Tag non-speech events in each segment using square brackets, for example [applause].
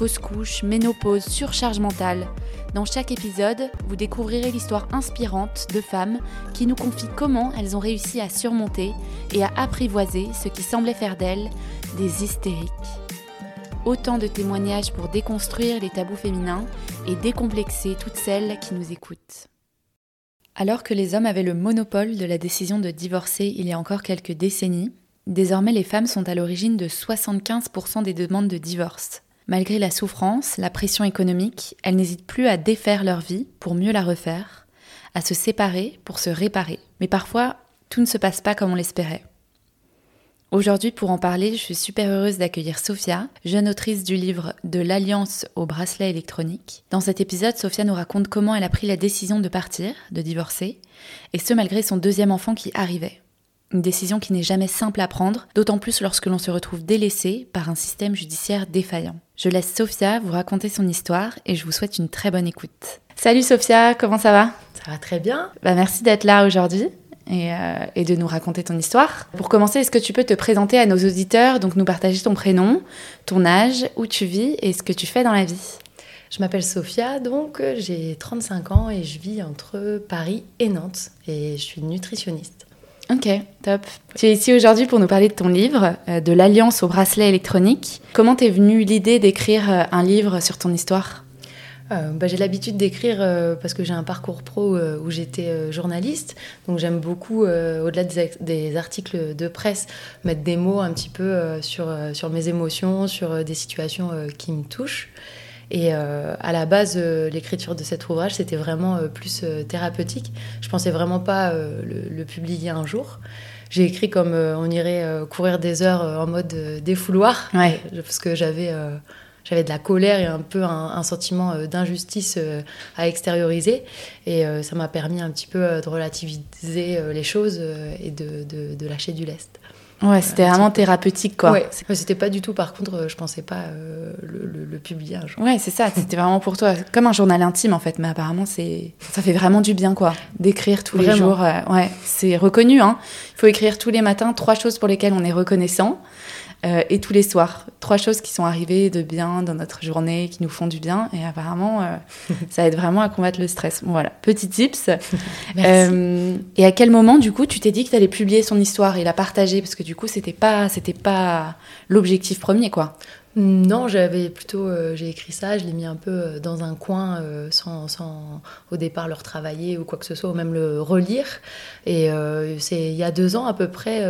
fausse couche, ménopause, surcharge mentale. Dans chaque épisode, vous découvrirez l'histoire inspirante de femmes qui nous confient comment elles ont réussi à surmonter et à apprivoiser ce qui semblait faire d'elles des hystériques. Autant de témoignages pour déconstruire les tabous féminins et décomplexer toutes celles qui nous écoutent. Alors que les hommes avaient le monopole de la décision de divorcer il y a encore quelques décennies, désormais les femmes sont à l'origine de 75% des demandes de divorce. Malgré la souffrance, la pression économique, elles n'hésitent plus à défaire leur vie pour mieux la refaire, à se séparer pour se réparer. Mais parfois, tout ne se passe pas comme on l'espérait. Aujourd'hui, pour en parler, je suis super heureuse d'accueillir Sophia, jeune autrice du livre De l'Alliance au bracelet électronique. Dans cet épisode, Sophia nous raconte comment elle a pris la décision de partir, de divorcer, et ce malgré son deuxième enfant qui arrivait. Une décision qui n'est jamais simple à prendre, d'autant plus lorsque l'on se retrouve délaissé par un système judiciaire défaillant. Je laisse Sophia vous raconter son histoire et je vous souhaite une très bonne écoute. Salut Sophia, comment ça va? Ça va très bien. Bah, merci d'être là aujourd'hui. Et, euh, et, de nous raconter ton histoire. Pour commencer, est-ce que tu peux te présenter à nos auditeurs, donc nous partager ton prénom, ton âge, où tu vis et ce que tu fais dans la vie? Je m'appelle Sophia, donc j'ai 35 ans et je vis entre Paris et Nantes et je suis nutritionniste. Ok, top. Tu es ici aujourd'hui pour nous parler de ton livre, euh, de l'Alliance au bracelet électronique. Comment t'es venue l'idée d'écrire euh, un livre sur ton histoire? Euh, bah, J'ai l'habitude d'écrire parce que j'ai un parcours pro où j'étais journaliste. Donc j'aime beaucoup, au-delà des, des, articles de presse, mettre des mots un petit peu sur, sur mes émotions, sur des situations qui me touchent. Et euh, à la base, euh, l'écriture de cet ouvrage, c'était vraiment euh, plus thérapeutique. Je pensais vraiment pas le, le, publier un jour. J'ai écrit comme on irait courir des heures en mode défouloir, ouais. parce que j'avais j'avais de la colère et un peu un, un sentiment d'injustice à extérioriser. Et ça m'a permis un petit peu de relativiser les choses et de, de, de lâcher du lest. Ouais, c'était vraiment thérapeutique, quoi. Ouais, c'était pas du tout, par contre, je pensais pas euh, le, le, le, jour. Ouais, c'est ça, c'était vraiment pour toi, comme un journal intime, en fait, mais apparemment, c'est ça fait vraiment du bien, quoi, d'écrire tous vraiment. les jours. Euh, ouais, c'est reconnu, hein. Il faut écrire tous les matins trois choses pour lesquelles on est reconnaissant. Euh, et tous les soirs. Trois choses qui sont arrivées de bien dans notre journée, qui nous font du bien. Et apparemment, euh, [laughs] ça aide vraiment à combattre le stress. Bon, voilà, petit tips. [laughs] euh, et à quel moment, du coup, tu t'es dit que tu allais publier son histoire et la partager? Parce que du coup, c'était pas, c'était pas l'objectif premier, quoi. Non, j'avais plutôt, euh, j'ai écrit ça, je l'ai mis un peu dans un coin euh, sans, sans, au départ le retravailler ou quoi que ce soit, ou même le relire. Et euh, c'est il y a deux ans à peu près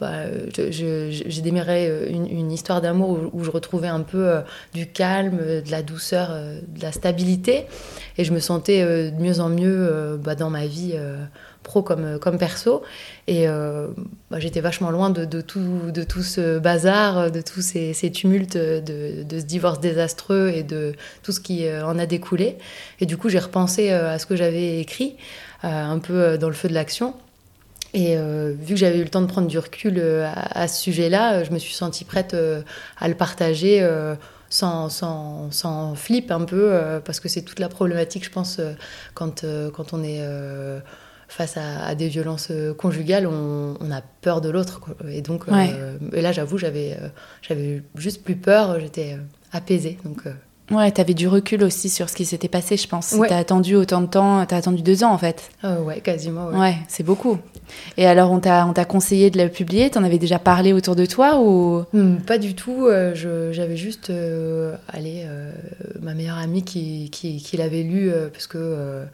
bah, j'ai démarré une, une histoire d'amour où, je retrouvais un peu euh, du calme, de la douceur, euh, de la stabilité. Et je me sentais euh, de mieux en mieux bah, dans ma vie pro comme, perso. Et bah, j'étais vachement loin de, tout, ce bazar, de tous ces, ces tumultes de, de, ce divorce désastreux et de tout ce qui en a découlé. Et du coup, j'ai repensé à ce que j'avais écrit, un peu dans le feu de l'action. Et euh, vu que j'avais eu le temps de prendre du recul euh, à, à, ce sujet-là, je me suis sentie prête euh, à le partager euh, sans, sans, sans, flip un peu, euh, parce que c'est toute la problématique, je pense, quand, quand on est face à, à, des violences conjugales, on, on a peur de l'autre. Et donc, ouais. et là, j'avoue, j'avais j'avais juste plus peur, j'étais apaisée. Donc, Ouais, t'avais du recul aussi sur ce qui s'était passé, je pense. Ouais. T'as attendu autant de temps, t'as attendu deux ans en fait. Euh, ouais, quasiment. Ouais, ouais c'est beaucoup. Et alors, on t'a, on t'a conseillé de le publier? T'en avais déjà parlé autour de toi ou? Mmh, Pas du tout. Euh, je, j'avais juste, euh, allez, ma meilleure amie qui, qui, qui l'avait lu parce que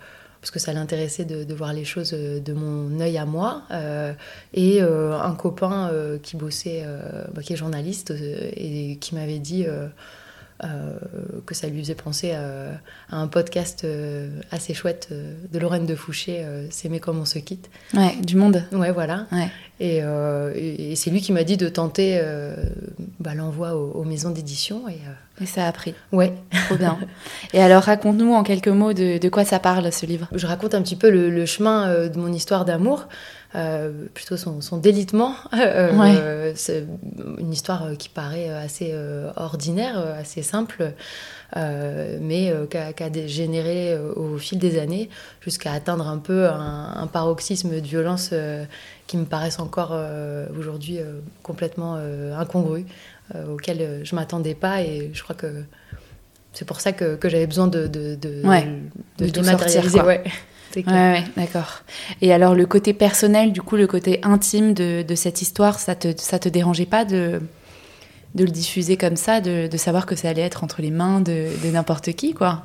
parce que ça l'intéressait de, de, voir les choses de mon œil à moi, euh, et euh, un copain euh, qui bossait, bah, qui est journaliste, et qui m'avait dit que ça lui faisait penser à, un podcast assez chouette de Lorraine de Fouché, S'aimer comme on se quitte. Ouais, du monde. Ouais, voilà. Ouais. Et, c'est lui qui m'a dit de tenter bah, l'envoi aux, maisons d'édition. Et, et, ça a pris. Ouais. Trop bien. et alors, raconte-nous en quelques mots de, quoi ça parle, ce livre? Je raconte un petit peu le chemin de mon histoire d'amour. Euh, plutôt son, délitement. [laughs] Euh, c'est une histoire qui paraît assez euh, ordinaire, assez simple, mais qui a, généré au fil des années jusqu'à atteindre un peu un, paroxysme de violence qui me paraissent encore aujourd'hui complètement incongru, auquel je m'attendais pas et je crois que c'est pour ça que, j'avais besoin de, de, de, de, dématérialiser. Ouais, d'accord. Et alors, le côté personnel, du coup, le côté intime de, cette histoire, ça te, ça te dérangeait pas de, de le diffuser comme ça, de, de savoir que ça allait être entre les mains de, n'importe qui, quoi?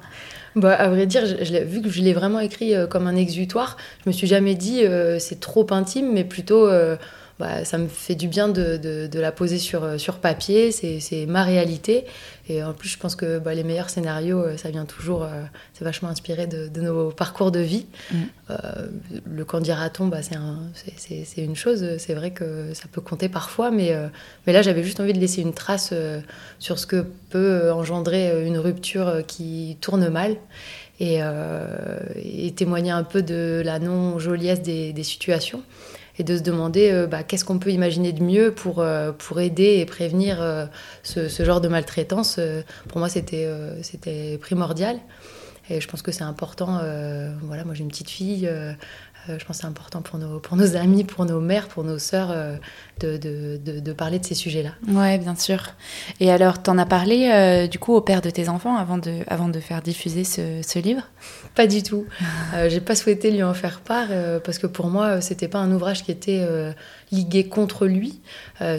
Bah, à vrai dire, je, vu que je l'ai vraiment écrit euh, comme un exutoire, je me suis jamais dit euh, c'est trop intime, mais plutôt euh, bah, ça me fait du bien de, de, la poser sur, euh, sur papier, c'est ma réalité. Et en plus, je pense que bah, les meilleurs scénarios, euh, ça vient toujours, euh, c'est vachement inspiré de, nos parcours de vie. Mm. le candidaton, bah, c'est une chose, c'est vrai que ça peut compter parfois, mais, mais là, j'avais juste envie de laisser une trace sur ce que peut engendrer une rupture qui tourne mal. Et, et, témoigner un peu de la non-joliesse des, des situations et de se demander euh, bah, qu'est-ce qu'on peut imaginer de mieux pour, euh, pour aider et prévenir euh, ce, ce, genre de maltraitance. pour moi, c'était c'était primordial. Et je pense que c'est important. voilà, moi j'ai une petite fille. Je pense que c'est important pour nos, pour nos amis, pour nos mères, pour nos sœurs de, de, de, parler de ces sujets-là. Ouais, bien sûr. Et alors, tu en as parlé du coup au père de tes enfants avant de, avant de faire diffuser ce, ce livre? Pas du tout. [laughs] Euh, j'ai pas souhaité lui en faire part euh, parce que pour moi, c'était pas un ouvrage qui était euh, ligué contre lui.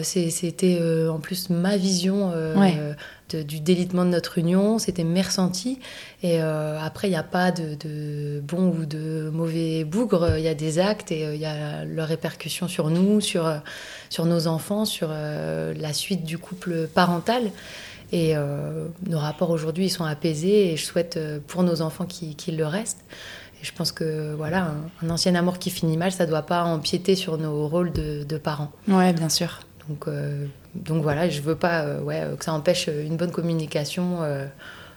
c'était en plus ma vision du délitement de notre union. C'était mes ressentis. Et après, il n'y a pas de, de, bon ou de mauvais bougre. Il y a des actes et il y a leurs répercussions sur nous, sur, sur nos enfants, sur la suite du couple parental. Et euh, nos rapports aujourd'hui, ils sont apaisés et je souhaite euh, pour nos enfants qu'ils le restent. Et je pense que voilà, un, ancien amour qui finit mal, ça ne doit pas empiéter sur nos rôles de, parents. Ouais, bien sûr. Donc, euh, donc voilà, je veux pas ouais, que ça empêche une bonne communication.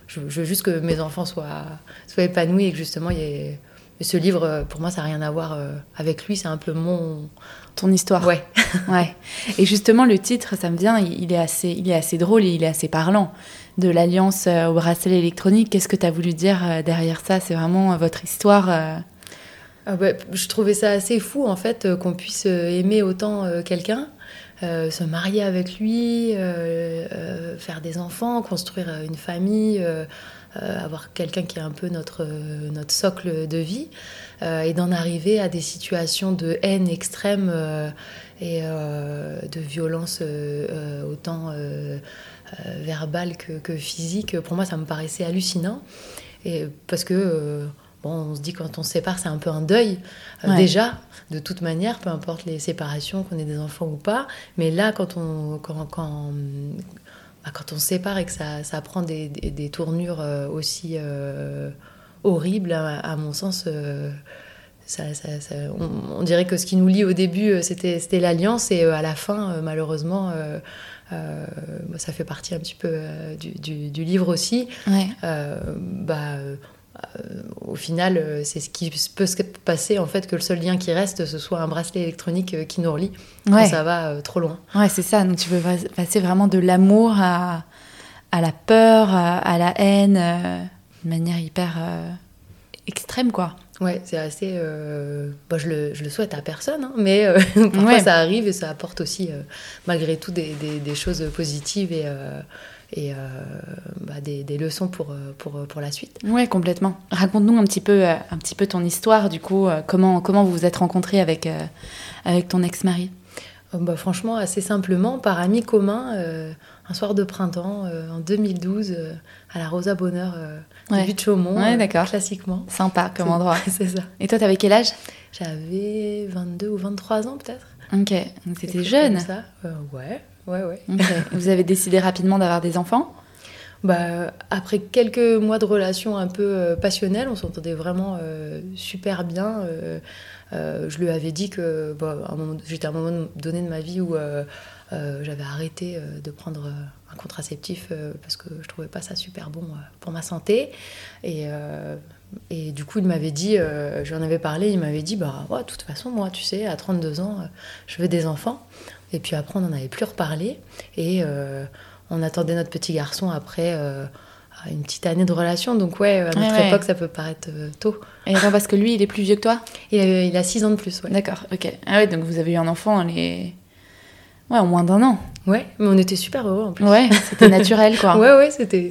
Je, veux juste que mes enfants soient, soient épanouis et que justement, il y ait... ce livre, pour moi, ça n'a rien à voir avec lui. C'est un peu mon, ton histoire. Ouais. [laughs] ouais. Et justement, le titre, ça me vient, il est assez, il est assez drôle et il est assez parlant. De l'alliance euh, au bracelet électronique, qu'est-ce que tu as voulu dire euh, derrière ça? C'est vraiment euh, votre histoire ah bah, Je trouvais ça assez fou, en fait, qu'on puisse aimer autant quelqu'un. Se marier avec lui, faire des enfants, construire une famille, avoir quelqu'un qui est un peu notre, notre socle de vie. Euh, et d'en arriver à des situations de haine extrême euh, et euh, de violence autant verbale que, physique. Pour moi, ça me paraissait hallucinant. Et parce que Bon, on se dit quand on se sépare, c'est un peu un deuil déjà, de toute manière, peu importe les séparations, qu'on ait des enfants ou pas. Mais là, quand on, quand, quand, bah, quand on se sépare et que ça, ça prend des, des, tournures aussi horrible, à, mon sens. Euh, on, dirait que ce qui nous lie au début, euh, c'était l'alliance, et euh, à la fin, malheureusement, ça fait partie un petit peu du, livre aussi. bah, au final, c'est ce qui peut se passer en fait que le seul lien qui reste, ce soit un bracelet électronique qui nous relie quand ça va trop loin. Ouais, c'est ça. Donc tu peux passer vraiment de l'amour à, à, la peur, à la haine de manière hyper euh, extrême, quoi. Ouais, c'est assez. Euh, bah, je, le, je, le, souhaite à personne, hein, mais euh, [laughs] parfois ça arrive et ça apporte aussi, malgré tout, des, des, choses positives et, et bah, des, des, leçons pour, pour, pour la suite. Ouais, complètement. Raconte-nous un petit peu, un petit peu ton histoire, du coup, comment, comment vous vous êtes rencontrés avec, avec ton ex-mari? Bah, Franchement, assez simplement, par amis communs un soir de printemps en 2012 à la Rosa Bonheur ouais. de Chaumont, ouais, d'accord. classiquement. Sympa comme endroit. [laughs] c'est ça. Et toi, t'avais quel âge? J'avais 22 ou 23 ans peut-être. Ok, donc c'était jeune. Ça. Euh, ouais, ouais, ouais. Vous avez décidé rapidement d'avoir des enfants? Bah, après quelques mois de relation un peu passionnelle, on s'entendait vraiment super bien. je lui avais dit que bah, j'étais à un moment donné de ma vie où j'avais arrêté de prendre un contraceptif parce que je trouvais pas ça super bon pour ma santé. Et et du coup, il m'avait dit, euh, j'en avais parlé, il m'avait dit, bah, de toute façon, moi, tu sais, à 32 ans, euh, je veux des enfants. Et puis après, on n'en avait plus reparlé. Et euh, on attendait notre petit garçon après une petite année de relation. Donc, ouais, à notre époque, ça peut paraître tôt. Et attends, parce que lui, il est plus vieux que toi? Il a, il a 6 ans de plus, ouais. D'accord, ok. Ah ouais, donc vous avez eu un enfant, les... Ouais, en moins d'un an. Ouais, mais on était super heureux en plus. Ouais, c'était naturel quoi. [laughs] ouais, ouais, c'était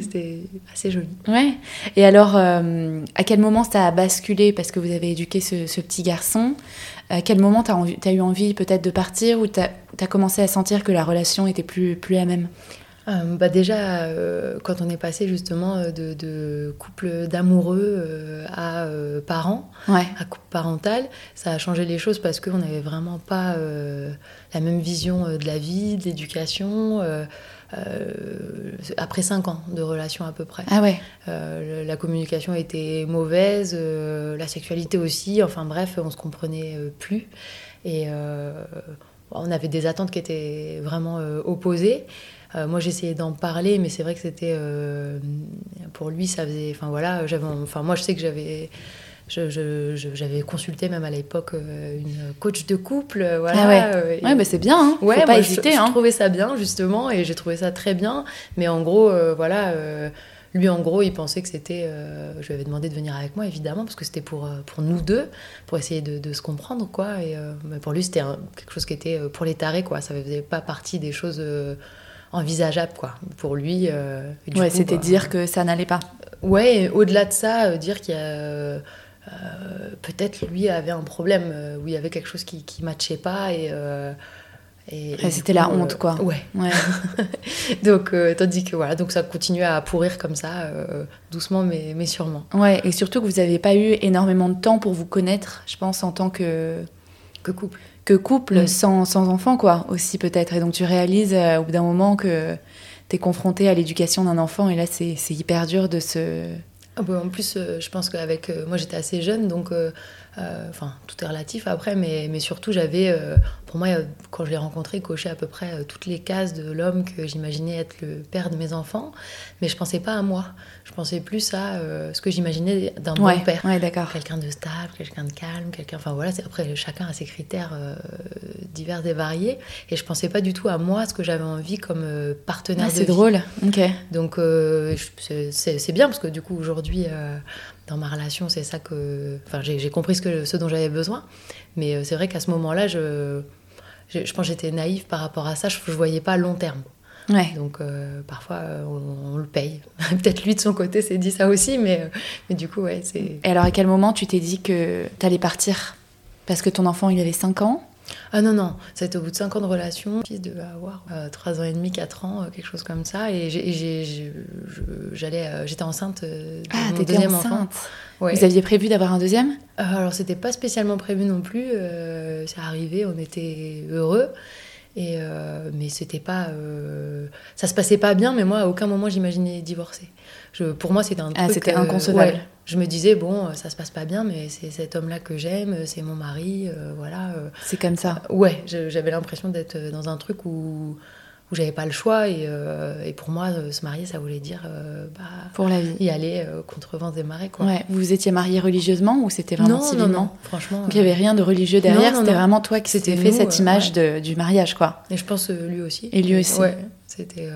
assez joli. Ouais. Et alors, euh, à quel moment ça a basculé? Parce que vous avez éduqué ce, petit garçon À quel moment tu as, as, eu envie peut-être de partir ou tu as, as, commencé à sentir que la relation était plus, plus la même? Euh, bah déjà, euh, quand on est passé justement euh, de, couple d'amoureux à parents, à couple parental, ça a changé les choses parce qu'on n'avait vraiment pas la même vision de la vie, de l'éducation. Après cinq ans de relation à peu près. Ah ouais. la communication était mauvaise, la sexualité aussi. Enfin bref, on se comprenait plus et on avait des attentes qui étaient vraiment opposées. Euh, moi, j'essayais d'en parler, mais c'est vrai que c'était. Euh, pour lui, ça faisait. Enfin, voilà, j'avais. Enfin, moi, je sais que j'avais. J'avais consulté même à l'époque euh, une coach de couple, voilà. Ah ouais, ouais bah c'est bien, hein. ouais, Faut pas hésiter. Je, hein. je, trouvais ça bien justement, et j'ai trouvé ça très bien. Mais en gros, voilà, lui en gros, il pensait que c'était. je lui avais demandé de venir avec moi, évidemment, parce que c'était pour pour nous deux, pour essayer de, de se comprendre, quoi. Et pour lui, c'était quelque chose qui était pour les tarés, quoi. Ça faisait pas partie des choses envisageable quoi pour lui euh, ouais c'était bah, dire que ça n'allait pas ouais au-delà de ça euh, dire qu'il y a euh, peut-être lui avait un problème où il y avait quelque chose qui qui matchait pas et, et, c'était la honte quoi ouais, ouais. [laughs] donc tandis que voilà donc ça continuait à pourrir comme ça doucement mais mais sûrement ouais et surtout que vous n'avez pas eu énormément de temps pour vous connaître je pense en tant que que couple que couple mm. sans, sans enfant, quoi, aussi peut-être. Et donc tu réalises euh, au bout d'un moment que tu es confronté à l'éducation d'un enfant, et là c'est hyper dur de se... Ah bah, en plus, euh, je pense qu'avec... Euh, moi j'étais assez jeune, donc... Enfin, tout est relatif après, mais surtout j'avais pour moi, quand je l'ai rencontré, coché à peu près euh, toutes les cases de l'homme que j'imaginais être le père de mes enfants, mais je pensais pas à moi. Je pensais plus à euh, ce que j'imaginais d'un bon père. Quelqu'un de stable, quelqu'un de calme, quelqu'un. Enfin voilà, après chacun a ses critères euh, divers et variés, et je pensais pas du tout à moi, ce que j'avais envie comme partenaire. Ah, c'est drôle. Ok. Donc c'est bien parce que du coup aujourd'hui dans ma relation, c'est ça que. Enfin, j'ai compris ce, que, ce dont j'avais besoin. Mais c'est vrai qu'à ce moment-là, je, je, pense que j'étais naïve par rapport à ça. Je ne voyais pas à long terme. Ouais. Donc euh, parfois euh, on, le paye. [laughs] Peut-être lui de son côté s'est dit ça aussi, mais, euh, mais du coup, ouais, c'est. Et alors à quel moment tu t'es dit que tu allais partir? Parce que ton enfant il avait 5 ans ah non, non, c'était au bout de 5 ans de relation. Fils devait avoir 3 ans et demi, 4 ans, quelque chose comme ça. Et j'allais, j'étais enceinte de ah, mon deuxième enceinte. enfant. Vous aviez prévu d'avoir un deuxième? Euh, Alors, c'était pas spécialement prévu non plus. Euh, c'est arrivé, on était heureux. Et euh, mais c'était pas. ça se passait pas bien, mais moi, à aucun moment, j'imaginais divorcer. Je, pour moi, c'était un ah, c'était inconcevable. Je me disais, bon, ça se passe pas bien, mais c'est cet homme-là que j'aime, c'est mon mari, voilà. c'est comme ça. ouais, j'avais l'impression d'être dans un truc où où j'avais pas le choix et, euh, et, pour moi euh, se marier ça voulait dire euh, bah, pour la vie y aller contre vents et marées quoi. Ouais. Vous étiez mariée religieusement ou c'était vraiment non, civilement non, non, franchement. Donc il y avait rien de religieux derrière, c'était vraiment toi qui s'était fait cette image de, du mariage quoi. Et je pense lui aussi. Et lui aussi. Ouais, c'était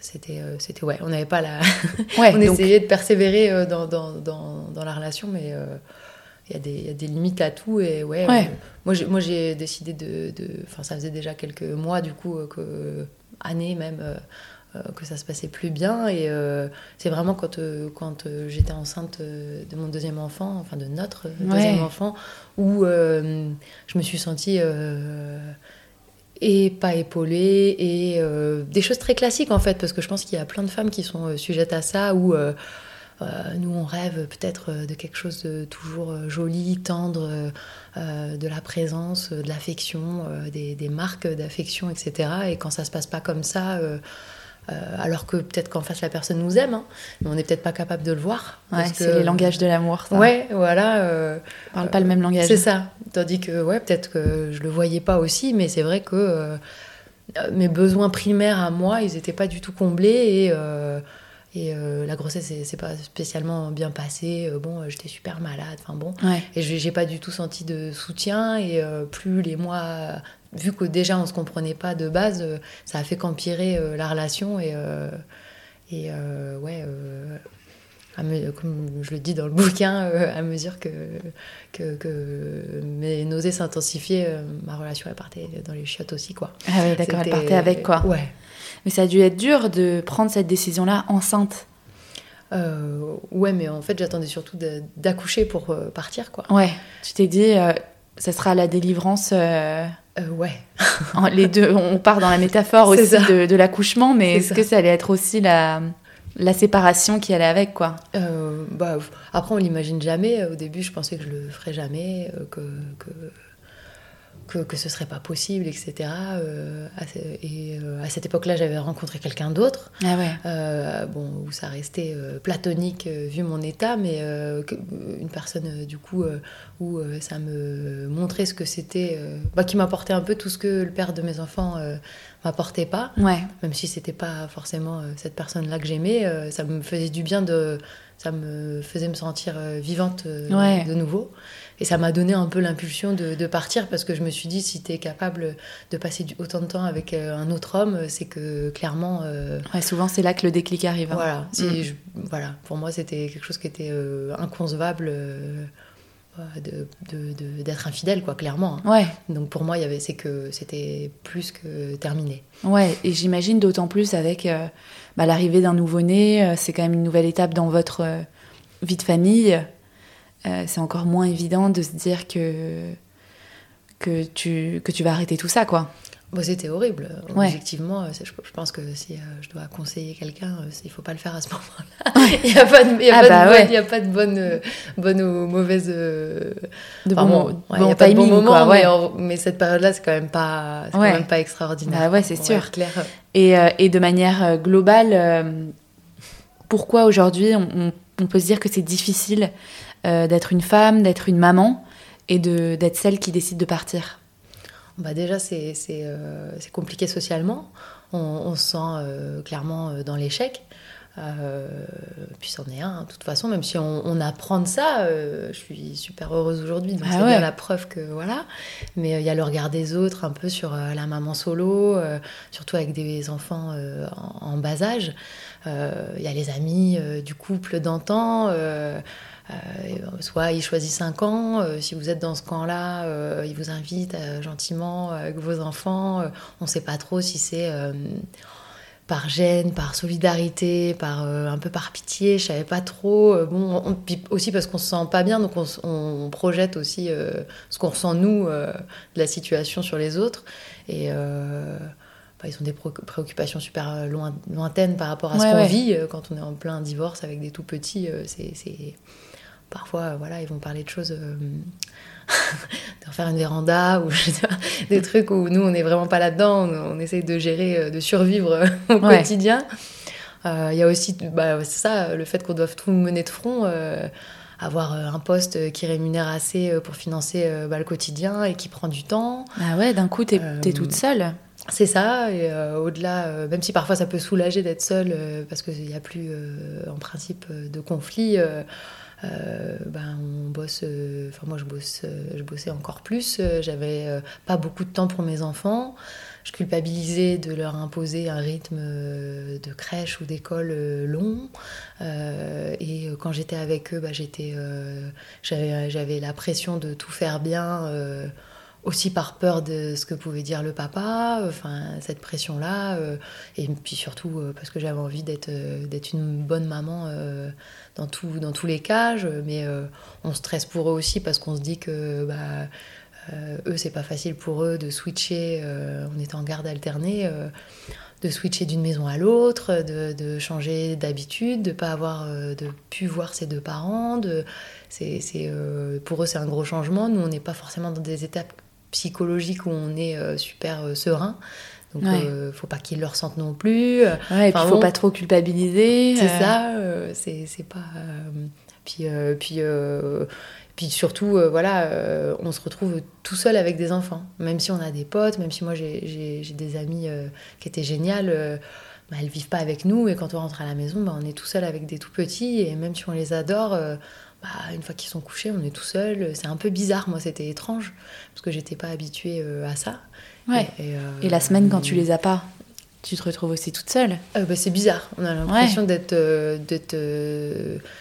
c'était c'était ouais, on n'avait pas la [laughs] ouais, [laughs] on essayait de persévérer dans, dans, dans, dans, la relation mais il y, a des limites à tout. Et ouais, euh, moi, j'ai décidé de. Enfin, ça faisait déjà quelques mois, du coup, euh, que, années même, euh, que ça se passait plus bien. Et c'est vraiment quand, quand j'étais enceinte de mon deuxième enfant, enfin de notre deuxième enfant, où je me suis sentie et pas épaulée et des choses très classiques en fait parce que je pense qu'il y a plein de femmes qui sont sujettes à ça où euh, nous, on rêve peut-être euh, de quelque chose de toujours euh, joli, tendre, de la présence, de l'affection, des, marques d'affection, etc. Et quand ça se passe pas comme ça, alors que peut-être qu'en face la personne nous aime, hein, mais on n'est peut-être pas capable de le voir. Ouais, c'est les langages de l'amour. Ouais, voilà. on parle pas le même langage. C'est ça. Tandis que ouais, peut-être que je le voyais pas aussi, mais c'est vrai que mes besoins primaires à moi, ils n'étaient pas du tout comblés et et euh, la grossesse, c'est pas spécialement bien passé. Euh, bon, euh, j'étais super malade. Enfin bon. Et j'ai pas du tout senti de soutien. Et plus les mois, vu que déjà on se comprenait pas de base, ça a fait qu'empirer la relation. Et, et ouais, comme je le dis dans le [laughs] bouquin, à mesure que, que, que mes nausées s'intensifiaient, ma relation elle partait dans les chiottes aussi. Quoi. Ah oui, d'accord, elle partait avec quoi. Ouais. Mais ça a dû être dur de prendre cette décision-là enceinte. Euh, ouais, mais en fait, j'attendais surtout d'accoucher pour euh, partir, quoi. Ouais, tu t'es dit, euh, ça sera la délivrance. ouais. [laughs] les deux, on part dans la métaphore aussi de, l'accouchement, mais est-ce que ça allait être aussi la, la séparation qui allait avec, quoi? Bah, Après, on l'imagine jamais. Au début, je pensais que je le ferais jamais, que, que que, que ce serait pas possible, etc. Euh, et euh, à cette époque-là, j'avais rencontré quelqu'un d'autre. Ah ouais. Euh, bon, où ça restait platonique vu mon état, mais une personne du coup où ça me montrait ce que c'était, bah, qui m'apportait un peu tout ce que le père de mes enfants m'apportait pas. Ouais. Même si c'était pas forcément cette personne-là que j'aimais, ça me faisait du bien de, ça me faisait me sentir vivante de nouveau. Et ça m'a donné un peu l'impulsion de, partir parce que je me suis dit, si tu es capable de passer autant de temps avec euh, un autre homme, c'est que clairement. Euh, ouais, souvent, c'est là que le déclic arrive. Hein. Voilà, mm. voilà, pour moi, c'était quelque chose qui était euh, inconcevable. D'être infidèle quoi clairement hein. ouais donc pour moi il y avait c'est que c'était plus que terminé ouais et j'imagine d'autant plus avec bah, l'arrivée d'un nouveau-né c'est quand même une nouvelle étape dans votre vie de famille euh, c'est encore moins évident de se dire que, que, tu, que tu vas arrêter tout ça, quoi. Bon, c'était horrible. Objectivement, je, je, pense que si euh, je dois conseiller quelqu'un, euh, il ne faut pas le faire à ce [laughs] moment-là. il n'y a pas de, y a ah pas bah de, a pas de bonne, bonne ou mauvaise. de bon, bon, timing, moment, mais, mais, cette période-là, c'est quand même pas, quand même pas extraordinaire. Bah ouais, c'est sûr. Clair. Et, et, de manière globale, pourquoi aujourd'hui on, on, peut se dire que c'est difficile euh, d'être une femme, d'être une maman et d'être celle qui décide de partir? Bah Déjà, c'est euh, compliqué socialement. On, se sent euh, clairement dans l'échec. puis c'en est un, de toute façon, même si on, apprend de ça, je suis super heureuse aujourd'hui, donc ah c'est bien la preuve que voilà. Mais il y a le regard des autres un peu sur la maman solo, surtout avec des enfants en, en, bas âge. Il y a les amis du couple d'antan. Euh, soit ils choisissent un camp, euh, si vous êtes dans ce camp-là, euh, ils vous invitent gentiment avec vos enfants. on ne sait pas trop si c'est par gêne, par solidarité, par un peu par pitié, je savais pas trop. bon, aussi parce qu'on se sent pas bien, donc on, projette aussi ce qu'on ressent nous de la situation sur les autres. Et bah, ils ont des préoccupations super lointaines par rapport à ce qu'on vit quand on est en plein divorce avec des tout petits. c'est parfois, euh, voilà, ils vont parler de choses, euh, [laughs] de refaire une véranda ou [laughs] des trucs où nous, on n'est vraiment pas là-dedans. On, essaye de gérer, euh, de survivre [laughs] au quotidien. Il y a aussi, bah, c'est ça, le fait qu'on doive tout mener de front. avoir un poste qui rémunère assez pour financer bah, le quotidien et qui prend du temps. Ah ouais, d'un coup, t'es es toute seule. C'est ça, et au-delà, même si parfois ça peut soulager d'être seule, parce qu'il n'y a plus en principe de conflit, euh, ben, on bosse, euh, enfin moi je bosse, euh, je bossais encore plus. J'avais pas beaucoup de temps pour mes enfants. Je culpabilisais de leur imposer un rythme de crèche ou d'école long. et quand j'étais avec eux, bah, j'étais, j'avais la pression de tout faire bien aussi par peur de ce que pouvait dire le papa, enfin cette pression-là, et puis surtout parce que j'avais envie d'être une bonne maman dans, tout, dans tous les cas, mais euh, on stresse pour eux aussi parce qu'on se dit que bah, euh, eux, c'est pas facile pour eux de switcher, euh, on est en garde alternée, de switcher d'une maison à l'autre, de, changer d'habitude, de pas avoir, de plus voir ses deux parents. De, c'est, pour eux, c'est un gros changement. Nous, on n'est pas forcément dans des étapes psychologiques où on est super serein. Donc, ne faut pas qu'ils le ressentent non plus. Ouais, et puis, faut pas trop culpabiliser. C'est ça, c'est pas. puis, puis puis surtout, euh, voilà, euh, on se retrouve tout seul avec des enfants. Même si on a des potes, même si moi j'ai des amis euh, qui étaient géniales, bah, elles vivent pas avec nous. Et quand on rentre à la maison, bah, on est tout seul avec des tout petits. Et même si on les adore, bah, une fois qu'ils sont couchés, on est tout seul. C'est un peu bizarre. Moi, c'était étrange parce que j'étais pas habituée à ça. Ouais. Et, la semaine, quand tu les as pas tu te retrouves aussi toute seule bah, C'est bizarre. On a l'impression d'être.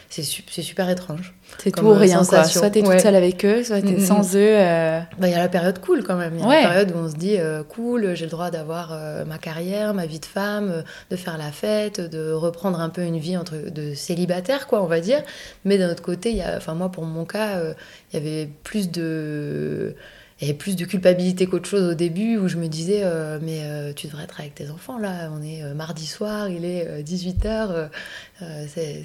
c'est super étrange. C'est tout ou rien, quoi. Soit t'es toute seule avec eux, soit t'es sans eux. Euh. Bah, il y a la période cool quand même. Il y a la période où on se dit euh, cool, j'ai le droit d'avoir euh, ma carrière, ma vie de femme, de faire la fête, de reprendre un peu une vie entre, de célibataire, quoi, on va dire. Mais d'un autre côté, y a, moi, pour mon cas, il y avait plus de. Il y avait plus de culpabilité qu'autre chose au début où je me disais mais tu devrais être avec tes enfants là. On est mardi soir il est 18h c'est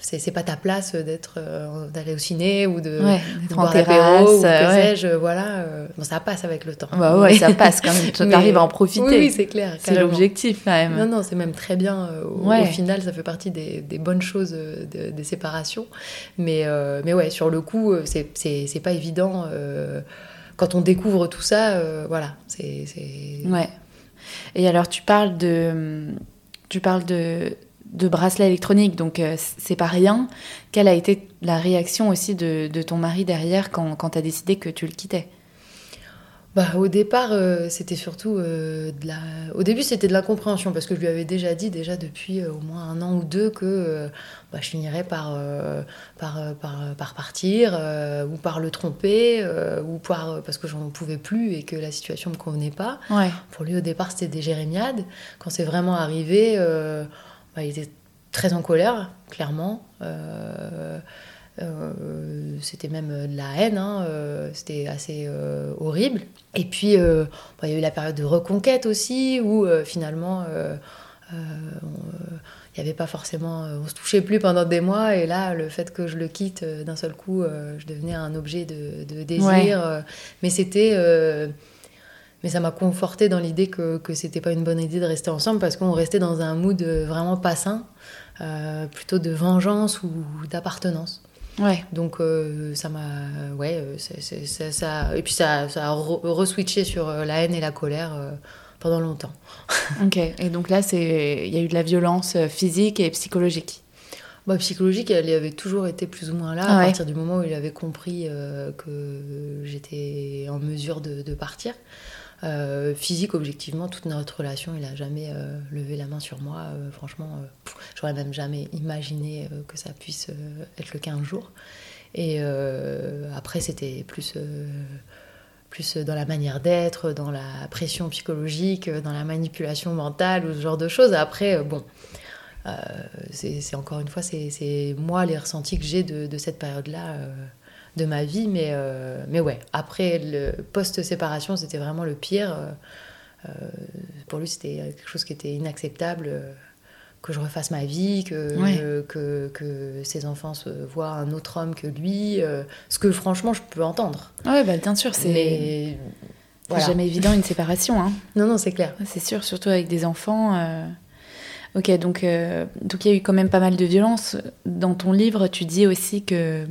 c'est pas ta place d'être euh, d'aller au ciné ou de, ouais, en terrasse ou que sais-je voilà euh. bon ça passe avec le temps. Bah ouais ça passe quand même. [laughs] Tu arrives à en profiter. oui, c'est clair c'est l'objectif quand même. Non non c'est même très bien euh, au, final ça fait partie des, des bonnes choses des séparations. Mais mais ouais sur le coup c'est pas évident quand on découvre tout ça voilà c'est ouais. Et alors tu parles de tu parles de de bracelet électronique, donc euh, c'est pas rien. Quelle a été la réaction aussi de, ton mari derrière quand, quand tu as décidé que tu le quittais? Bah, au départ, euh, c'était surtout euh, de la. Au début, c'était de l'incompréhension parce que je lui avais déjà dit déjà depuis au moins un an ou deux que bah, je finirais par, par, par, partir ou par le tromper ou par parce que j'en pouvais plus et que la situation me convenait pas. Pour lui, au départ, c'était des jérémiades. Quand c'est vraiment arrivé bah, il était très en colère, clairement. Euh, euh, c'était même de la haine, hein, euh, c'était assez horrible. Et puis, bah, il y a eu la période de reconquête aussi, où finalement, il n'y avait pas forcément. on se touchait plus pendant des mois, et là, le fait que je le quitte d'un seul coup, je devenais un objet de, désir. mais c'était mais ça m'a conforté dans l'idée que, que c'était pas une bonne idée de rester ensemble parce qu'on restait dans un mood vraiment pas sain, euh, plutôt de vengeance ou d'appartenance. Ouais. Donc euh, ça m'a. Ouais, euh, ça, et puis ça, ça a re-switché sur la haine et la colère pendant longtemps. [laughs] ok, et donc là, il y a eu de la violence physique et psychologique bah, psychologique, elle avait toujours été plus ou moins là, à partir du moment où il avait compris que j'étais en mesure de, de partir. Euh, physique, objectivement, toute notre relation, il a jamais euh, levé la main sur moi. Euh, franchement, j'aurais même jamais imaginé que ça puisse être le cas un jour. Et après, c'était plus, plus dans la manière d'être, dans la pression psychologique, dans la manipulation mentale ou ce genre de choses. Après, bon. c'est encore une fois, c'est moi les ressentis que j'ai de, de, cette période-là de ma vie. Mais, euh, mais ouais, après le post-séparation, c'était vraiment le pire. Euh, euh, pour lui, c'était quelque chose qui était inacceptable que je refasse ma vie, que, que, que, ses enfants se voient un autre homme que lui, ce que franchement je peux entendre. Ouais, bah, bien sûr, c'est jamais évident une séparation. Hein. [laughs] Non, non, c'est clair. C'est sûr, surtout avec des enfants. Ok, donc donc il y a eu quand même pas mal de violence. Dans ton livre, tu dis aussi que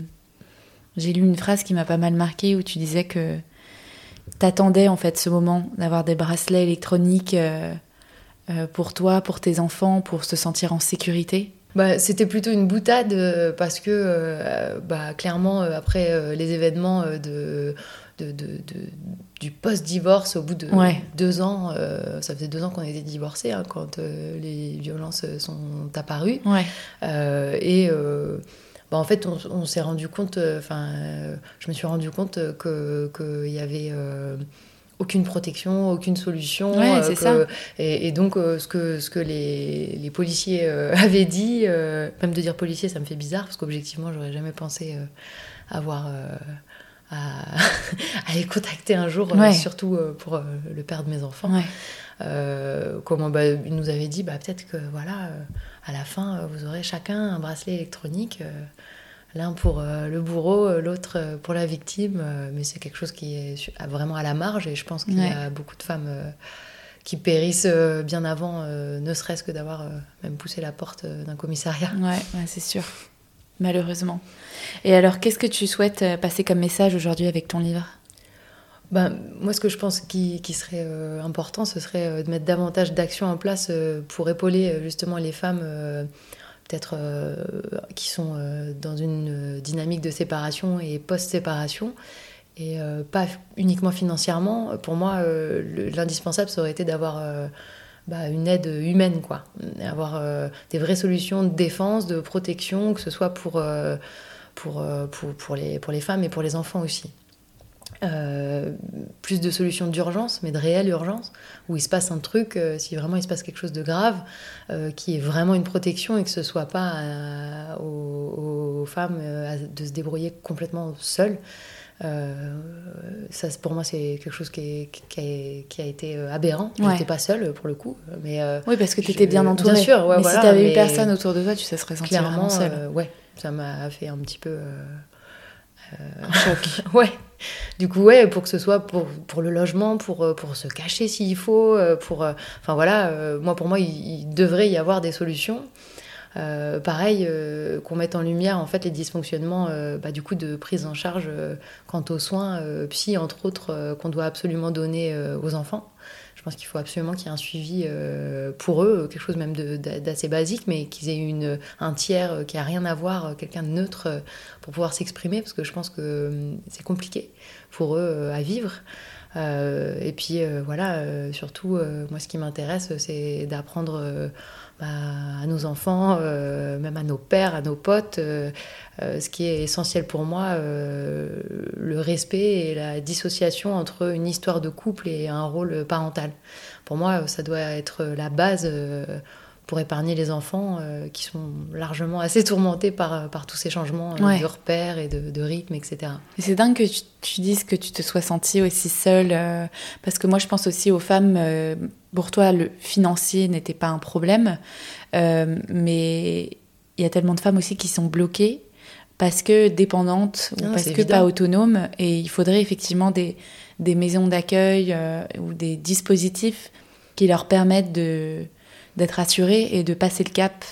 j'ai lu une phrase qui m'a pas mal marqué où tu disais que t'attendais en fait ce moment d'avoir des bracelets électroniques euh, euh, pour toi, pour tes enfants, pour se sentir en sécurité. Bah, c'était plutôt une boutade euh, parce que bah, clairement après les événements de, de, du post-divorce au bout de deux ans, ça faisait deux ans qu'on était divorcés hein, quand les violences sont apparues. et bah, en fait, on, s'est rendu compte, euh, enfin, euh, je me suis rendu compte qu'il y avait euh, aucune protection, aucune solution. c'est ça. Et, donc, ce que, ce que les, les policiers [laughs] avaient dit, même de dire policier, ça me fait bizarre, parce qu'objectivement, j'aurais jamais pensé avoir. À, [laughs] à, les contacter un jour, surtout pour le père de mes enfants. Comment bah, il nous avait dit, bah, peut-être que voilà, à la fin, vous aurez chacun un bracelet électronique. l'un pour le bourreau, l'autre pour la victime, mais c'est quelque chose qui est vraiment à la marge et je pense qu'il y a beaucoup de femmes qui périssent bien avant, ne serait-ce que d'avoir même poussé la porte d'un commissariat. Ouais, c'est sûr, malheureusement. Et alors, qu'est-ce que tu souhaites passer comme message aujourd'hui avec ton livre? Ben, moi, ce que je pense qui, qui serait euh, important, ce serait euh, de mettre davantage d'actions en place euh, pour épauler justement les femmes, peut-être qui sont dans une dynamique de séparation et post-séparation, et pas uniquement financièrement. Pour moi, l'indispensable, ça aurait été d'avoir bah, une aide humaine, quoi, avoir des vraies solutions de défense, de protection, que ce soit pour, pour, pour, les, pour les femmes et pour les enfants aussi. Euh, plus de solutions d'urgence, mais de réelle urgence, où il se passe un truc, euh, si vraiment il se passe quelque chose de grave, euh, qui est vraiment une protection et que ce soit pas aux, femmes de se débrouiller complètement seules. ça, pour moi, c'est quelque chose qui, qui, a, été aberrant. Je n'étais pas seule pour le coup. Mais, oui, parce que tu étais bien entourée. Bien sûr, mais si tu avais eu personne autour de toi, tu te serais sentie clairement seule. ouais, ça m'a fait un petit peu. un choc. [laughs] ouais. Du coup, ouais, pour que ce soit pour, le logement, pour, euh, pour se cacher s'il faut, euh, pour... Euh, enfin voilà, moi pour moi, il, devrait y avoir des solutions. pareil, qu'on mette en lumière en fait les dysfonctionnements bah, du coup de prise en charge quant aux soins psy entre autres qu'on doit absolument donner aux enfants. Je pense qu'il faut absolument qu'il y ait un suivi euh, pour eux, quelque chose même d'assez basique, mais qu'ils aient une, un tiers euh, qui a rien à voir, euh, quelqu'un de neutre pour pouvoir s'exprimer, parce que je pense que c'est compliqué pour eux à vivre. et puis voilà, surtout, moi ce qui m'intéresse, c'est d'apprendre bah, à nos enfants, euh, même à nos pères, à nos potes. Euh, euh, ce qui est essentiel pour moi, le respect et la dissociation entre une histoire de couple et un rôle parental. Pour moi, ça doit être la base pour épargner les enfants qui sont largement assez tourmentés par, par tous ces changements de repères et de, de rythme, etc. c'est dingue que tu, dises que tu te sois sentie aussi seule, parce que moi je pense aussi aux femmes pour toi, le financier n'était pas un problème, euh, mais il y a tellement de femmes aussi qui sont bloquées parce que dépendantes ou parce que pas autonomes. Et il faudrait effectivement des, des maisons d'accueil euh, ou des dispositifs qui leur permettent d'être assurées et de passer le cap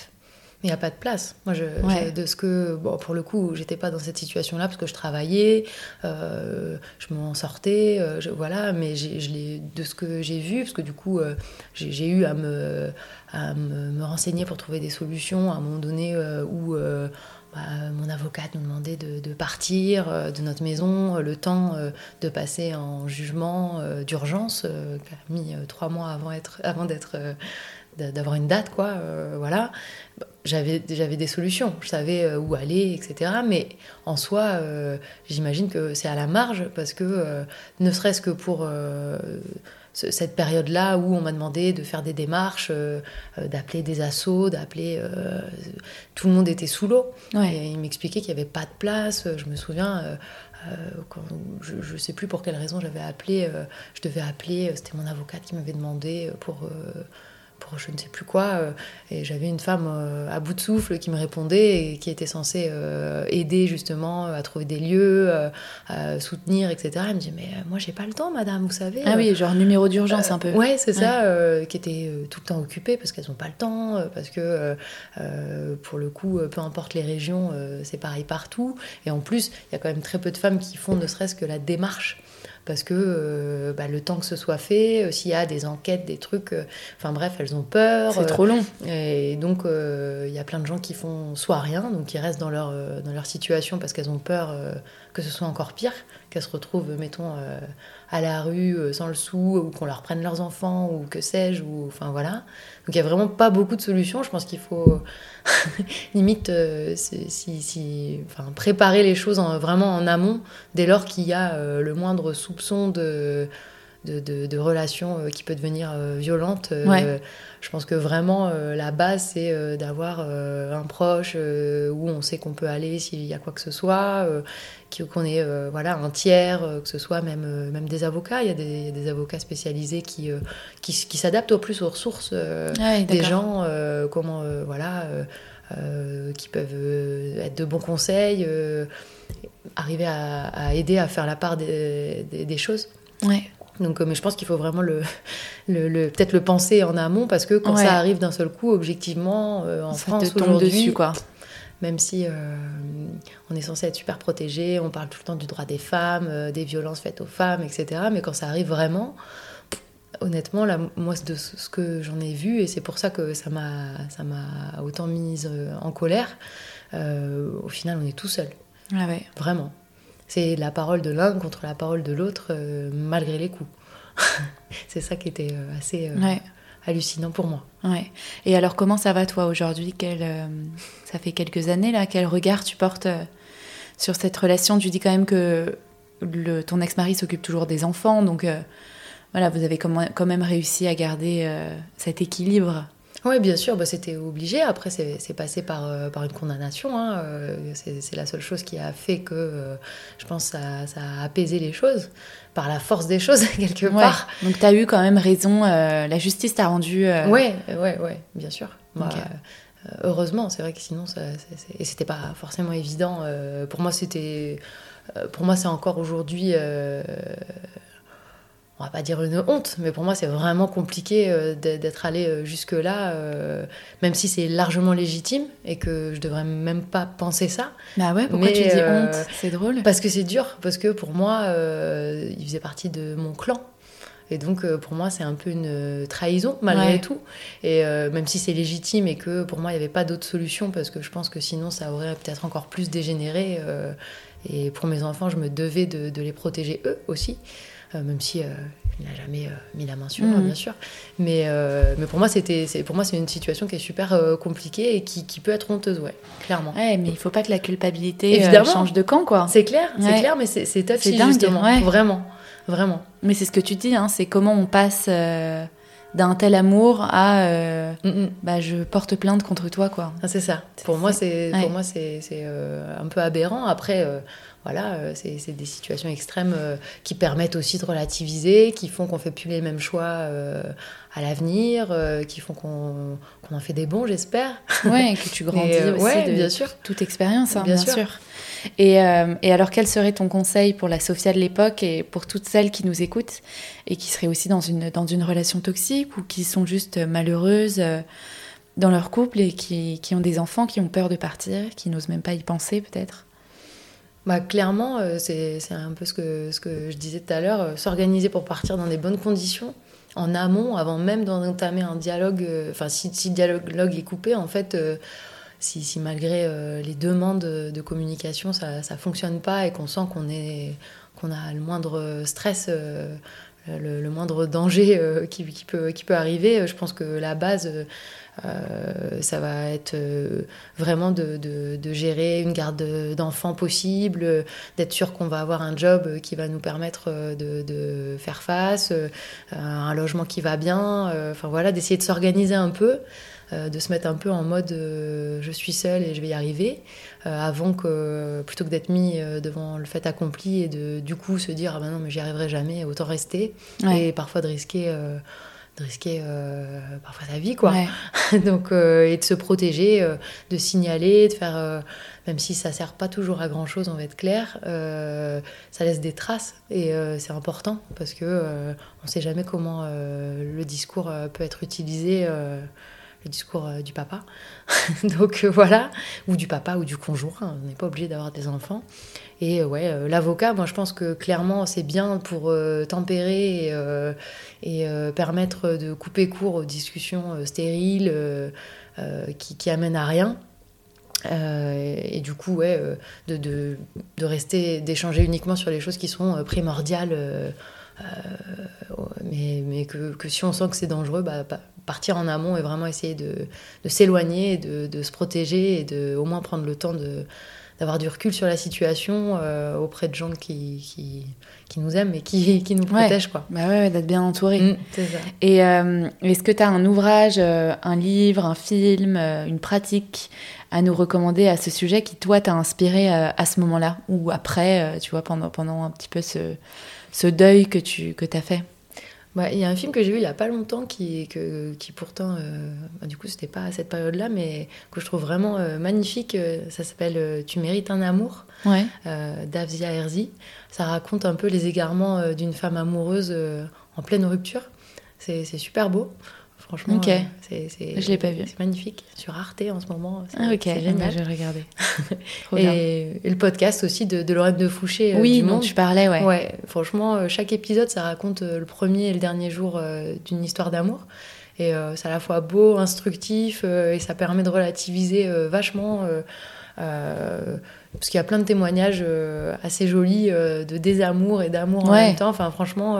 il n'y a pas de place. Moi, je, de ce que, bon, pour le coup, j'étais pas dans cette situation-là parce que je travaillais, euh, je m'en sortais, euh, voilà. Mais je de ce que j'ai vu, parce que du coup, euh, j'ai eu à me, à me, renseigner pour trouver des solutions à un moment donné où bah, mon avocate nous demandait de, partir de notre maison, le temps de passer en jugement d'urgence, qui a mis trois mois avant, être, avant d'être d'avoir une date, quoi. voilà j'avais j'avais des solutions, je savais euh, où aller, etc. Mais en soi, euh, j'imagine que c'est à la marge parce que euh, ne serait-ce que pour cette période-là où on m'a demandé de faire des démarches, d'appeler des assos, d'appeler tout le monde était sous l'eau. Et il m'expliquait qu'il n'y avait pas de place. Je me souviens. Quand, je ne sais plus pour quelle raison j'avais appelé, je devais appeler, c'était mon avocate qui m'avait demandé pour pour je ne sais plus quoi. Euh, et j'avais une femme euh, à bout de souffle qui me répondait et qui était censée euh, aider justement à trouver des lieux, à soutenir, etc. Elle me dit Mais moi, j'ai pas le temps, madame, vous savez. Ah oui, genre numéro d'urgence un peu. Ouais, c'est ça, qui était tout le temps occupée parce qu'elles n'ont pas le temps, parce que pour le coup, peu importe les régions, c'est pareil partout. Et en plus, il y a quand même très peu de femmes qui font ne serait-ce que la démarche parce que euh, bah, le temps que ce soit fait, euh, s'il y a des enquêtes, des trucs, euh, enfin bref, elles ont peur. C'est trop long. Et donc il y a plein de gens qui font soit rien, donc qui restent dans leur, dans leur situation parce qu'elles ont peur que ce soit encore pire, qu'elles se retrouvent, mettons, à la rue sans le sou, ou qu'on leur prenne leurs enfants, ou que sais-je, ou enfin voilà. Donc il n'y a vraiment pas beaucoup de solutions. Je pense qu'il faut [laughs] limite euh, si, si, enfin, préparer les choses vraiment en amont, dès lors qu'il y a euh, le moindre soupçon de, de, de, relation euh, qui peut devenir violente. Je pense que vraiment la base, c'est d'avoir un proche où on sait qu'on peut aller s'il y a quoi que ce soit, qu'on ait voilà, un tiers, que ce soit même, même des avocats. Il y a des, des avocats spécialisés qui, qui, qui s'adaptent au plus aux ressources des gens, comment voilà qui peuvent être de bons conseils, arriver à, aider à faire la part des, choses. Ouais. Donc, mais je pense qu'il faut vraiment [laughs] le, le, peut-être le penser en amont parce que quand ça arrive d'un seul coup, objectivement, en France aujourd'hui, quoi même si euh, on est censé être super protégé, on parle tout le temps du droit des femmes, euh, des violences faites aux femmes, etc. Mais quand ça arrive vraiment, honnêtement, là, moi, de ce que j'en ai vu, et c'est pour ça que ça m'a, ça m'a autant mise euh, en colère, au final, on est tout seul. Ah ouais. Vraiment. C'est la parole de l'un contre la parole de l'autre, malgré les coups. [laughs] c'est ça qui était assez hallucinant pour moi. Ouais. Et alors, comment ça va toi aujourd'hui? Quel, euh, Ça fait quelques années là. Quel regard tu portes euh, sur cette relation? Tu dis quand même que le, ton ex-mari s'occupe toujours des enfants, donc euh, voilà, vous avez quand même réussi à garder cet équilibre. Oui, bien sûr, bah, c'était obligé. Après, c'est passé par, par une condamnation. Hein. C'est la seule chose qui a fait que, je pense, ça, ça, a apaisé les choses par la force des choses, [laughs] quelque part. Donc, tu as eu quand même raison. Euh, la justice t'a rendu. Euh... Ouais, ouais, ouais, bien sûr. Bah, euh, heureusement, c'est vrai que sinon, ça, et c'était pas forcément évident. Euh, pour moi, c'était. pour moi, c'est encore aujourd'hui on va pas dire une honte, mais pour moi c'est vraiment compliqué euh, d'être allé euh, jusque-là, euh, même si c'est largement légitime et que je devrais même pas penser ça. Bah ouais, pourquoi tu dis honte? C'est drôle. Parce que c'est dur, parce que pour moi, il faisait partie de mon clan. Et donc, pour moi, c'est un peu une trahison, malgré tout. Et même si c'est légitime et que pour moi, il n'y avait pas d'autre solution, parce que je pense que sinon, ça aurait peut-être encore plus dégénéré. et pour mes enfants, je me devais de, de les protéger eux aussi. Euh, même si euh, il n'a jamais euh, mis la main sur, mhm. bien sûr. Mais, mais pour moi, c'était, pour moi, c'est une situation qui est super compliquée et qui, qui, peut être honteuse, ouais, clairement. Ouais, mais il faut pas que la culpabilité change de camp, quoi. C'est clair, c'est clair, mais c'est, c'est touchy, dingue, justement. Vraiment, vraiment. Mais c'est ce que tu dis, hein, c'est comment on passe d'un tel amour à mm, mm. bah, je porte plainte contre toi quoi. Ah, c'est ça. Pour moi c'est pour moi c'est un peu aberrant. Après voilà, euh, c'est des situations extrêmes euh, qui permettent aussi de relativiser, qui font qu'on fait plus les mêmes choix euh, à l'avenir, qui font qu'on en fait des bons, j'espère. Oui, que tu [laughs] grandis aussi de bien sûr. toute expérience, hein, bien, sûr. Et, et, alors, quel serait ton conseil pour la Sophia de l'époque et pour toutes celles qui nous écoutent et qui seraient aussi dans une, dans une relation toxique ou qui sont juste malheureuses dans leur couple et qui, qui ont des enfants qui ont peur de partir, qui n'osent même pas y penser peut-être? Bah, Clairement, euh, c'est un peu ce que, ce que je disais tout à l'heure, euh, s'organiser pour partir dans des bonnes conditions, en amont, avant même d'entamer un dialogue, euh, enfin si, si, le dialogue est coupé, en fait, si, si, malgré les demandes de communication, ça ne fonctionne pas et qu'on sent qu'on qu'on a le moindre stress, le, moindre danger qui, qui, peut, arriver, je pense que la base euh, ça va être euh, vraiment de, gérer une garde d'enfants possible, d'être sûr qu'on va avoir un job qui va nous permettre de, de faire face, euh, un logement qui va bien, enfin voilà, d'essayer de s'organiser un peu. De se mettre un peu en mode je suis seule et je vais y arriver, avant que, plutôt que d'être mis devant le fait accompli et de du coup se dire ah ben non mais j'y arriverai jamais, autant rester, et parfois de risquer de risquer euh, parfois sa vie, quoi. [laughs] Donc, euh, et de se protéger, euh, de signaler, de faire, même si ça sert pas toujours à grand chose, on va être clair, ça laisse des traces et c'est important parce que on sait jamais comment le discours peut être utilisé. Discours du papa. [laughs] Donc voilà, ou du papa ou du conjoint, on n'est pas obligé d'avoir des enfants. Et ouais, euh, l'avocat, moi je pense que clairement c'est bien pour euh, tempérer et, euh, permettre de couper court aux discussions stériles qui, amènent à rien. et du coup, ouais, de rester, d'échanger uniquement sur les choses qui sont primordiales. Mais, mais que, que, si on sent que c'est dangereux, bah, partir en amont et vraiment essayer de, de s'éloigner, de, de, se protéger et de au moins prendre le temps de, d'avoir du recul sur la situation euh, auprès de gens qui, qui, qui, nous aiment et qui, qui nous protègent. Quoi. Bah ouais, d'être bien entouré. Mm, et euh, est-ce que tu as un ouvrage, euh, un livre, un film, une pratique à nous recommander à ce sujet qui, toi, t'a inspiré à ce moment-là Ou après, tu vois, pendant, pendant un petit peu ce, ce deuil que tu que as fait? Bah, il y a un film que j'ai vu il y a pas longtemps qui, que, qui pourtant, euh, bah, du coup, c'était pas à cette période-là, mais que je trouve vraiment euh, magnifique. Euh, ça s'appelle Tu mérites un amour Ouais. d'Avzia Herzi. Ça raconte un peu les égarements d'une femme amoureuse en pleine rupture. C'est super beau. Franchement, Ok. euh, c'est, Je l'ai pas vu. C'est magnifique. Sur Arte en ce moment. C'est, Ah, ok, Ah, génial. je vais regarder. [laughs] Et, et le podcast aussi de, de Lorraine de Fouché euh, Oui, du dont Monde. tu parlais, ouais. Ouais, franchement, euh, chaque épisode, ça raconte le premier et le dernier jour d'une histoire d'amour. Et c'est à la fois beau, instructif, et ça permet de relativiser vachement. Euh, parce qu'il y a plein de témoignages euh, assez jolis euh, de désamour et d'amour en même temps. Enfin, franchement,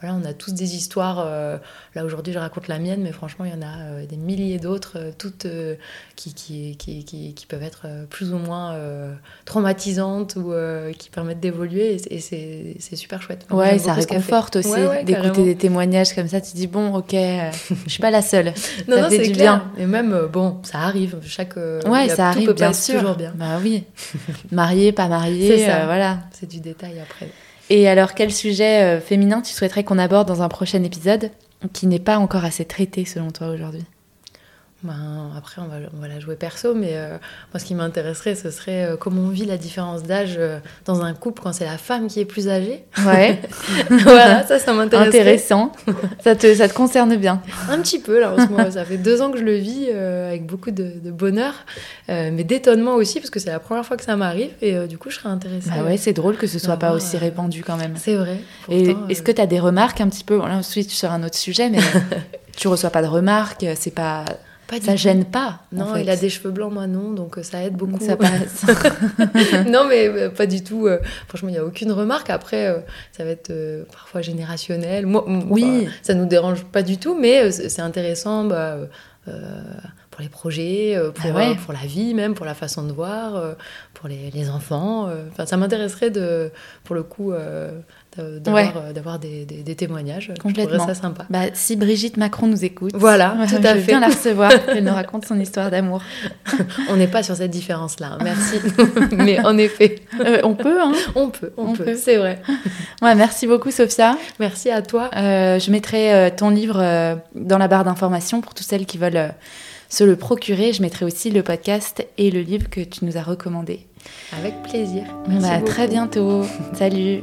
voilà, on a tous des histoires. là, aujourd'hui, je raconte la mienne, mais franchement, il y en a des milliers d'autres, toutes qui, qui, qui, qui, peuvent être plus ou moins traumatisantes ou qui permettent d'évoluer. Et c'est- super chouette. Ouais, ça réconforte aussi d'écouter des témoignages comme ça. Tu dis bon, ok, je suis pas la seule. [laughs] Non, ça non, c'est du clair. bien. Et même, bon, ça arrive. Chaque, ouais, ça arrive bien sûr. Toujours bien. Bah oui, marié, pas marié, C'est ça. euh, voilà. C'est du détail après. Et alors, quel sujet euh, féminin tu souhaiterais qu'on aborde dans un prochain épisode qui n'est pas encore assez traité selon toi aujourd'hui? Ben, après, on va, on va la jouer perso, mais euh, moi, ce qui m'intéresserait, ce serait euh, comment on vit la différence d'âge euh, dans un couple quand c'est la femme qui est plus âgée. Ouais, [laughs] voilà, ça, ça m'intéresserait. intéressant. ça, te, ça te concerne bien. Un petit peu, là, en ce moment. Ça fait deux ans que je le vis avec beaucoup de, de bonheur, mais d'étonnement aussi, parce que c'est la première fois que ça m'arrive, et du coup, je serais intéressée. Bah ouais, c'est drôle que ce soit pas D'avoir, aussi répandu quand même. C'est vrai. Et est-ce que tu as des remarques un petit peu là, on switch sur un autre sujet, mais [laughs] tu reçois pas de remarques, c'est pas. Pas Ça gêne pas. en Non, fait. il a des cheveux blancs, moi non, donc euh, ça aide beaucoup. Ça passe. [laughs] non, mais euh, pas du tout. euh, franchement, il n'y a aucune remarque. Après, euh, ça va être euh, parfois générationnel. Moi, Oui. enfin, ça nous dérange pas du tout, mais c'est intéressant bah, pour les projets, pour, Ah ouais. pour la vie même, pour la façon de voir, pour les, les enfants. Enfin, ça m'intéresserait de, pour le coup, d'avoir euh, d'avoir des, des- des témoignages. Je Complètement. trouverais ça sympa. Bah, si Brigitte Macron nous écoute, Voilà, euh, [laughs] tout je à veux fait. bien la recevoir, [laughs] qu'elle nous raconte son histoire d'amour. [laughs] On n'est pas sur cette différence-là. hein, Merci. mais en effet, Euh, on peut, hein on peut, on, On peut. peut. C'est vrai. Ouais, merci beaucoup, Sophia. Merci à toi. Euh, je mettrai euh, ton livre euh, dans la barre d'informations pour toutes celles qui veulent euh, se le procurer. Je mettrai aussi le podcast et le livre que tu nous as recommandé. Avec plaisir. Bah, Merci à très bientôt. Salut.